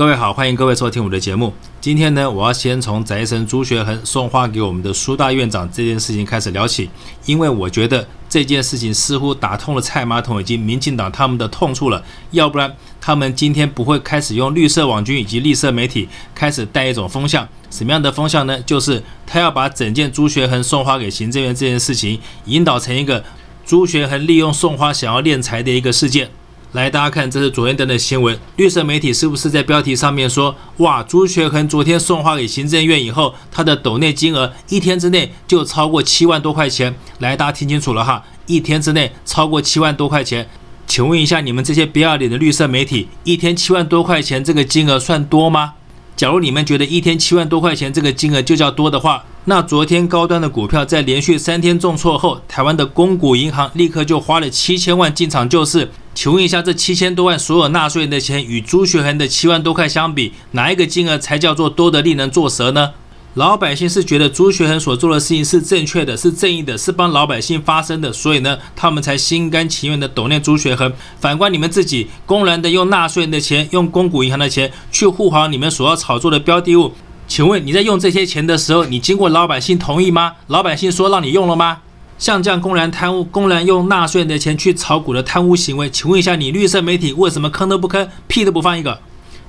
各位好，欢迎各位收听我的节目。今天呢，我要先从宅神朱学恒送花给我们的苏大院长这件事情开始聊起，因为我觉得这件事情似乎打通了蔡马桶以及民进党他们的痛处了，要不然他们今天不会开始用绿色网军以及绿色媒体开始带一种风向，什么样的风向呢？就是他要把整件朱学恒送花给行政院这件事情引导成一个朱学恒利用送花想要敛财的一个事件。来，大家看，这是昨天登的新闻。绿色媒体是不是在标题上面说，哇，朱学恒昨天送花给行政院以后，他的抖内金额一天之内就超过七万多块钱。来，大家听清楚了哈，一天之内超过七万多块钱。请问一下，你们这些不要脸的绿色媒体，一天七万多块钱这个金额算多吗？假如你们觉得一天七万多块钱这个金额就叫多的话，那昨天高端的股票在连续三天重挫后，台湾的公股银行立刻就花了七千万进场救市。请问一下，这七千多万所有纳税人的钱与朱学恒的七万多块相比，哪一个金额才叫做多得令人作舌呢？老百姓是觉得朱学恒所做的事情是正确的，是正义的，是帮老百姓发声的，所以呢，他们才心甘情愿的抖念朱学恒。反观你们自己，公然的用纳税人的钱，用公股银行的钱去护航你们所要炒作的标的物，请问你在用这些钱的时候，你经过老百姓同意吗？老百姓说让你用了吗？像这样公然贪污、公然用纳税人的钱去炒股的贪污行为，请问一下，你绿色媒体为什么坑都不坑，屁都不放一个？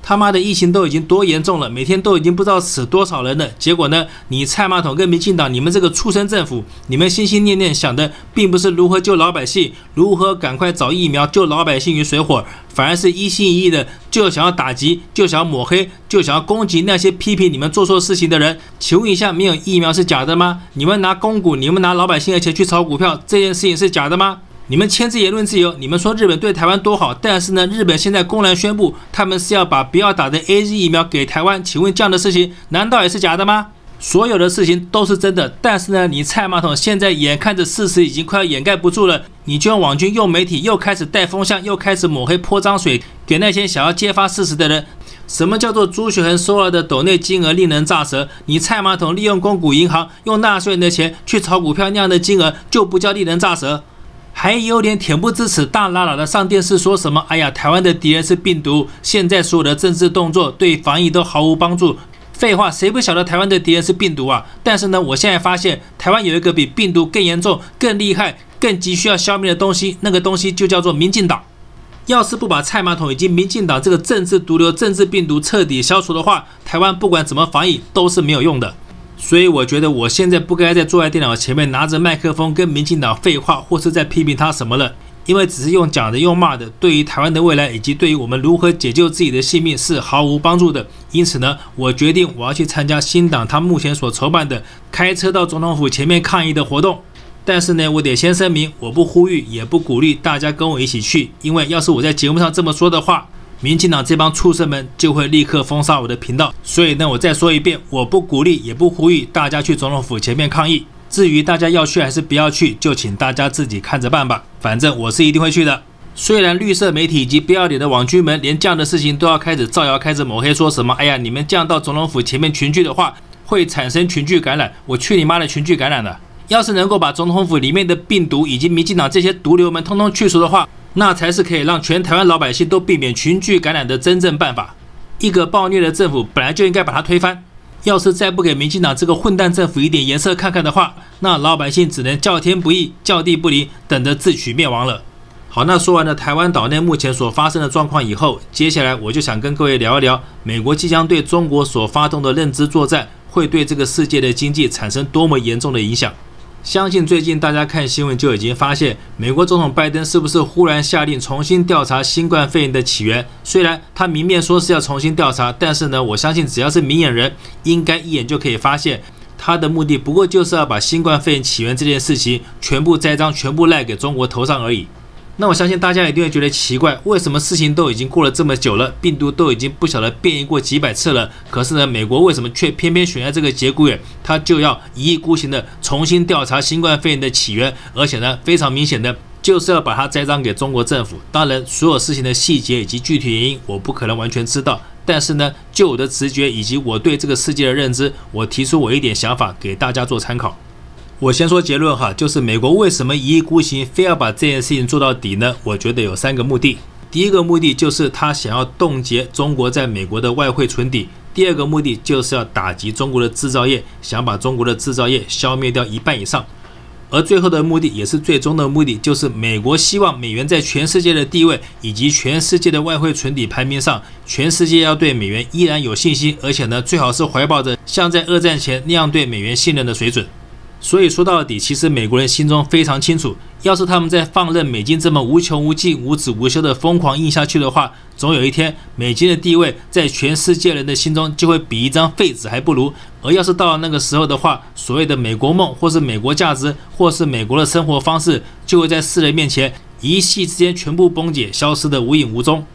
他妈的疫情都已经多严重了，每天都已经不知道死多少人了。结果呢，你蔡马桶跟民进党，你们这个畜生政府，你们心心念念想的，并不是如何救老百姓，如何赶快找疫苗救老百姓于水火，反而是一心一意的就想要打击，就想要抹黑，就想要攻击那些批评你们做错事情的人。请问一下，没有疫苗是假的吗？你们拿公股，你们拿老百姓的钱去炒股票，这件事情是假的吗？你们签字言论自由，你们说日本对台湾多好，但是呢，日本现在公然宣布他们是要把不要打的 AZ 疫苗给台湾，请问这样的事情难道也是假的吗？所有的事情都是真的，但是呢，你蔡马桶现在眼看着事实已经快要掩盖不住了，你就用网军、用媒体又开始带风向，又开始抹黑、泼脏水给那些想要揭发事实的人。什么叫做朱学恒收了的斗内金额令人咋舌？你蔡马桶利用公股银行用纳税人的钱去炒股票那样的金额就不叫令人咋舌？还有点恬不知耻，大喇喇的上电视说什么？哎呀，台湾的敌人是病毒，现在所有的政治动作对防疫都毫无帮助。废话，谁不晓得台湾的敌人是病毒啊？但是呢，我现在发现台湾有一个比病毒更严重、更厉害、更急需要消灭的东西，那个东西就叫做民进党。要是不把蔡马桶以及民进党这个政治毒瘤、政治病毒彻底消除的话，台湾不管怎么防疫都是没有用的。所以我觉得我现在不该再坐在电脑前面拿着麦克风跟民进党废话，或是在批评他什么了，因为只是用讲的、用骂的，对于台湾的未来以及对于我们如何解救自己的性命是毫无帮助的。因此呢，我决定我要去参加新党他目前所筹办的开车到总统府前面抗议的活动。但是呢，我得先声明，我不呼吁也不鼓励大家跟我一起去，因为要是我在节目上这么说的话。民进党这帮畜生们就会立刻封杀我的频道，所以呢，我再说一遍，我不鼓励也不呼吁大家去总统府前面抗议。至于大家要去还是不要去，就请大家自己看着办吧。反正我是一定会去的。虽然绿色媒体以及不要脸的网军们连这样的事情都要开始造谣、开始抹黑，说什么“哎呀，你们这样到总统府前面群聚的话，会产生群聚感染”，我去你妈的群聚感染了！要是能够把总统府里面的病毒以及民进党这些毒瘤们通通去除的话，那才是可以让全台湾老百姓都避免群聚感染的真正办法。一个暴虐的政府本来就应该把它推翻。要是再不给民进党这个混蛋政府一点颜色看看的话，那老百姓只能叫天不应，叫地不灵，等着自取灭亡了。好，那说完了台湾岛内目前所发生的状况以后，接下来我就想跟各位聊一聊，美国即将对中国所发动的认知作战，会对这个世界的经济产生多么严重的影响。相信最近大家看新闻就已经发现，美国总统拜登是不是忽然下令重新调查新冠肺炎的起源？虽然他明面说是要重新调查，但是呢，我相信只要是明眼人，应该一眼就可以发现，他的目的不过就是要把新冠肺炎起源这件事情全部栽赃、全部赖给中国头上而已。那我相信大家一定会觉得奇怪，为什么事情都已经过了这么久了，病毒都已经不晓得变异过几百次了，可是呢，美国为什么却偏偏选在这个节骨眼，他就要一意孤行的重新调查新冠肺炎的起源，而且呢，非常明显的就是要把它栽赃给中国政府。当然，所有事情的细节以及具体原因，我不可能完全知道，但是呢，就我的直觉以及我对这个世界的认知，我提出我一点想法给大家做参考。我先说结论哈，就是美国为什么一意孤行，非要把这件事情做到底呢？我觉得有三个目的。第一个目的就是他想要冻结中国在美国的外汇存底，第二个目的就是要打击中国的制造业，想把中国的制造业消灭掉一半以上。而最后的目的也是最终的目的，就是美国希望美元在全世界的地位以及全世界的外汇存底排名上，全世界要对美元依然有信心，而且呢，最好是怀抱着像在二战前那样对美元信任的水准。所以说到底，其实美国人心中非常清楚，要是他们再放任美金这么无穷无尽、无止无休的疯狂印下去的话，总有一天美金的地位在全世界人的心中就会比一张废纸还不如。而要是到了那个时候的话，所谓的美国梦，或是美国价值，或是美国的生活方式，就会在世人面前一夕之间全部崩解，消失得无影无踪。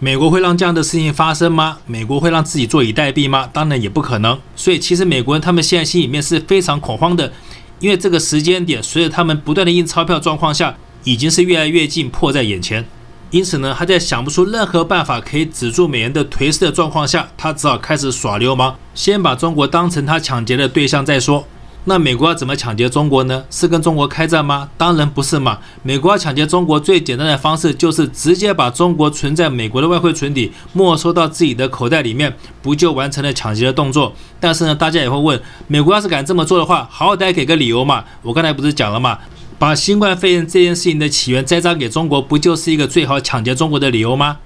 美国会让这样的事情发生吗？美国会让自己坐以待毙吗？当然也不可能。所以，其实美国人他们现在心里面是非常恐慌的，因为这个时间点随着他们不断的印钞票状况下，已经是越来越近，迫在眼前。因此呢，他在想不出任何办法可以止住美元的颓势的状况下，他只好开始耍流氓，先把中国当成他抢劫的对象再说。那美国要怎么抢劫中国呢？是跟中国开战吗？当然不是嘛！美国要抢劫中国最简单的方式就是直接把中国存在美国的外汇存底没收到自己的口袋里面，不就完成了抢劫的动作？但是呢，大家也会问，美国要是敢这么做的话，好歹给个理由嘛！我刚才不是讲了嘛，把新冠肺炎这件事情的起源栽赃给中国，不就是一个最好抢劫中国的理由吗？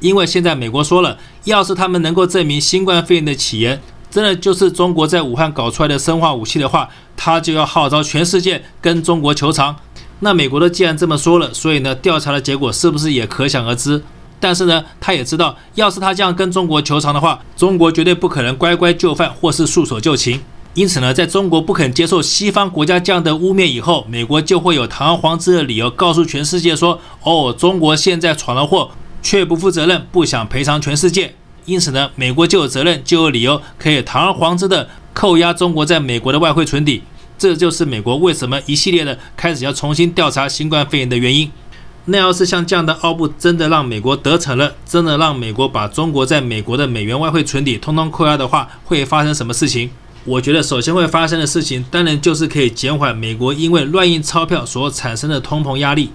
因为现在美国说了，要是他们能够证明新冠肺炎的起源，真的就是中国在武汉搞出来的生化武器的话，他就要号召全世界跟中国求偿。那美国都既然这么说了，所以呢，调查的结果是不是也可想而知？但是呢，他也知道，要是他这样跟中国求偿的话，中国绝对不可能乖乖就范或是束手就擒。因此呢，在中国不肯接受西方国家这样的污蔑以后，美国就会有堂而皇之的理由告诉全世界说：哦，中国现在闯了祸，却不负责任，不想赔偿全世界。因此呢，美国就有责任，就有理由可以堂而皇之的扣押中国在美国的外汇存底。这就是美国为什么一系列的开始要重新调查新冠肺炎的原因。那要是像这样的奥布真的让美国得逞了，真的让美国把中国在美国的美元外汇存底通通扣押的话，会发生什么事情？我觉得首先会发生的事情，当然就是可以减缓美国因为乱印钞票所产生的通膨压力。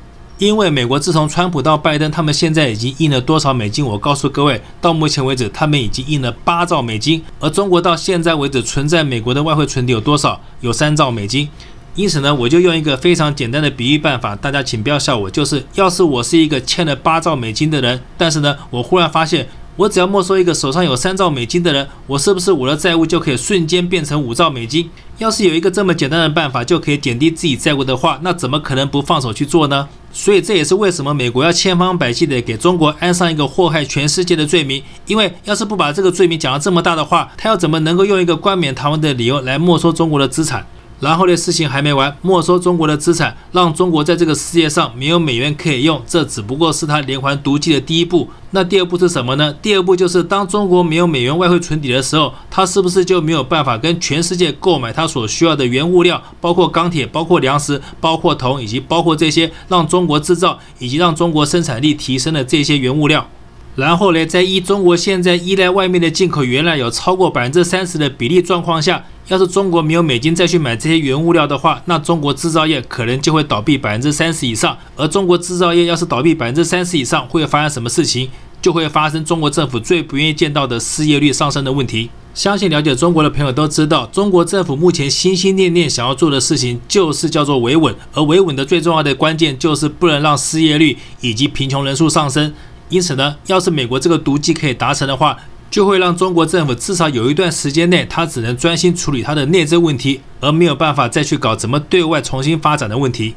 因为美国自从川普到拜登，他们现在已经印了多少美金？我告诉各位，到目前为止，他们已经印了八兆美金。而中国到现在为止存在美国的外汇存底有多少？有三兆美金。因此呢，我就用一个非常简单的比喻办法，大家请不要笑我，就是要是我是一个欠了八兆美金的人，但是呢，我忽然发现。我只要没收一个手上有三兆美金的人，我是不是我的债务就可以瞬间变成五兆美金？要是有一个这么简单的办法就可以减低自己债务的话，那怎么可能不放手去做呢？所以这也是为什么美国要千方百计的给中国安上一个祸害全世界的罪名。因为要是不把这个罪名讲得这么大的话，他要怎么能够用一个冠冕堂皇的理由来没收中国的资产？然后的事情还没完，没收中国的资产，让中国在这个世界上没有美元可以用，这只不过是他连环毒计的第一步。那第二步是什么呢？第二步就是当中国没有美元外汇存底的时候，他是不是就没有办法跟全世界购买他所需要的原物料，包括钢铁、包括粮食、包括铜，以及包括这些让中国制造以及让中国生产力提升的这些原物料？然后呢，在依中国现在依赖外面的进口原料有超过百分之三十的比例状况下，要是中国没有美金再去买这些原物料的话，那中国制造业可能就会倒闭百分之三十以上。而中国制造业要是倒闭百分之三十以上，会发生什么事情？就会发生中国政府最不愿意见到的失业率上升的问题。相信了解中国的朋友都知道，中国政府目前心心念念想要做的事情就是叫做维稳，而维稳的最重要的关键就是不能让失业率以及贫穷人数上升。因此呢，要是美国这个毒计可以达成的话，就会让中国政府至少有一段时间内，他只能专心处理他的内政问题，而没有办法再去搞怎么对外重新发展的问题。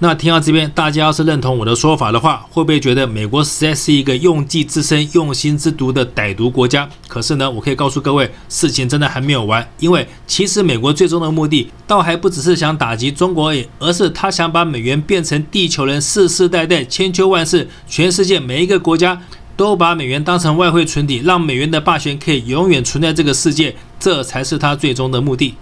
那听到这边，大家要是认同我的说法的话，会不会觉得美国实在是一个用计之深、用心之毒的歹毒国家？可是呢，我可以告诉各位，事情真的还没有完，因为其实美国最终的目的，倒还不只是想打击中国而已，而是他想把美元变成地球人世世代代、千秋万世、全世界每一个国家都把美元当成外汇存底，让美元的霸权可以永远存在这个世界，这才是他最终的目的。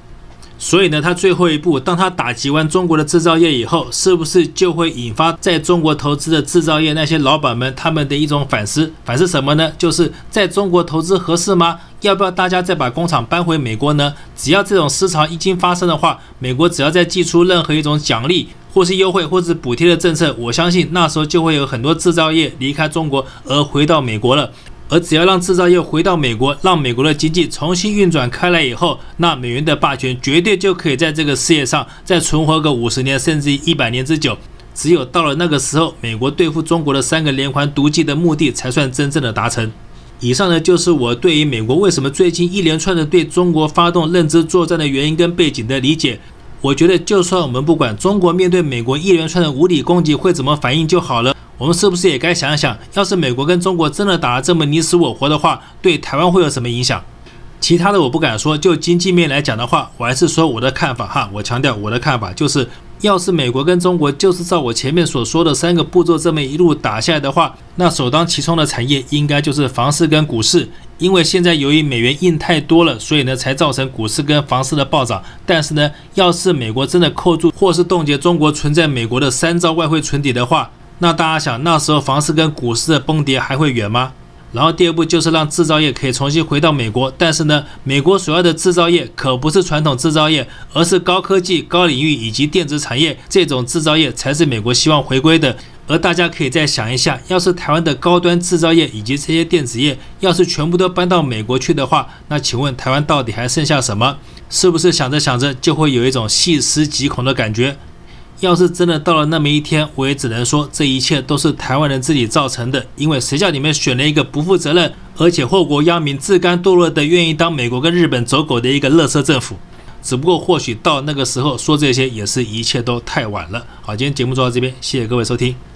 所以呢，他最后一步，当他打击完中国的制造业以后，是不是就会引发在中国投资的制造业那些老板们他们的一种反思？反思什么呢？就是在中国投资合适吗？要不要大家再把工厂搬回美国呢？只要这种思潮一经发生的话，美国只要再祭出任何一种奖励，或是优惠，或是补贴的政策，我相信那时候就会有很多制造业离开中国而回到美国了。而只要让制造业回到美国，让美国的经济重新运转开来以后，那美元的霸权绝对就可以在这个世界上再存活个五十年甚至一百年之久。只有到了那个时候，美国对付中国的三个连环毒计的目的才算真正的达成。以上呢，就是我对于美国为什么最近一连串的对中国发动认知作战的原因跟背景的理解。我觉得，就算我们不管中国面对美国一连串的无理攻击会怎么反应就好了。我们是不是也该想一想，要是美国跟中国真的打得这么你死我活的话，对台湾会有什么影响？其他的我不敢说，就经济面来讲的话，我还是说我的看法哈。我强调我的看法就是，要是美国跟中国就是照我前面所说的三个步骤这么一路打下来的话，那首当其冲的产业应该就是房市跟股市，因为现在由于美元印太多了，所以呢才造成股市跟房市的暴涨。但是呢，要是美国真的扣住或是冻结中国存在美国的三兆外汇存底的话，那大家想，那时候房市跟股市的崩跌还会远吗？然后第二步就是让制造业可以重新回到美国，但是呢，美国所要的制造业可不是传统制造业，而是高科技、高领域以及电子产业这种制造业才是美国希望回归的。而大家可以再想一下，要是台湾的高端制造业以及这些电子业要是全部都搬到美国去的话，那请问台湾到底还剩下什么？是不是想着想着就会有一种细思极恐的感觉？要是真的到了那么一天，我也只能说这一切都是台湾人自己造成的。因为谁叫你们选了一个不负责任，而且祸国殃民、自甘堕落的、愿意当美国跟日本走狗的一个乐色政府？只不过或许到那个时候说这些，也是一切都太晚了。好，今天节目做到这边，谢谢各位收听。